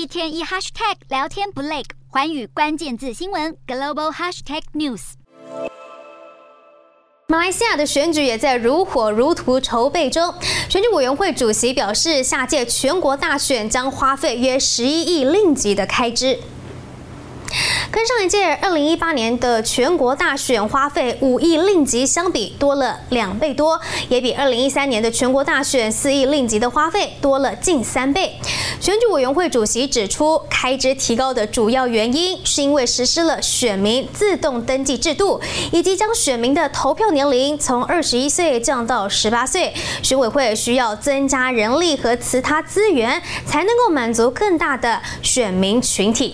一天一 hashtag 聊天不累，环宇关键字新闻 global hashtag news。马来西亚的选举也在如火如荼筹备中。选举委员会主席表示，下届全国大选将花费约十一亿令吉的开支。跟上一届二零一八年的全国大选花费五亿令吉相比，多了两倍多，也比二零一三年的全国大选四亿令吉的花费多了近三倍。选举委员会主席指出，开支提高的主要原因是因为实施了选民自动登记制度，以及将选民的投票年龄从二十一岁降到十八岁。选委会需要增加人力和其他资源，才能够满足更大的选民群体。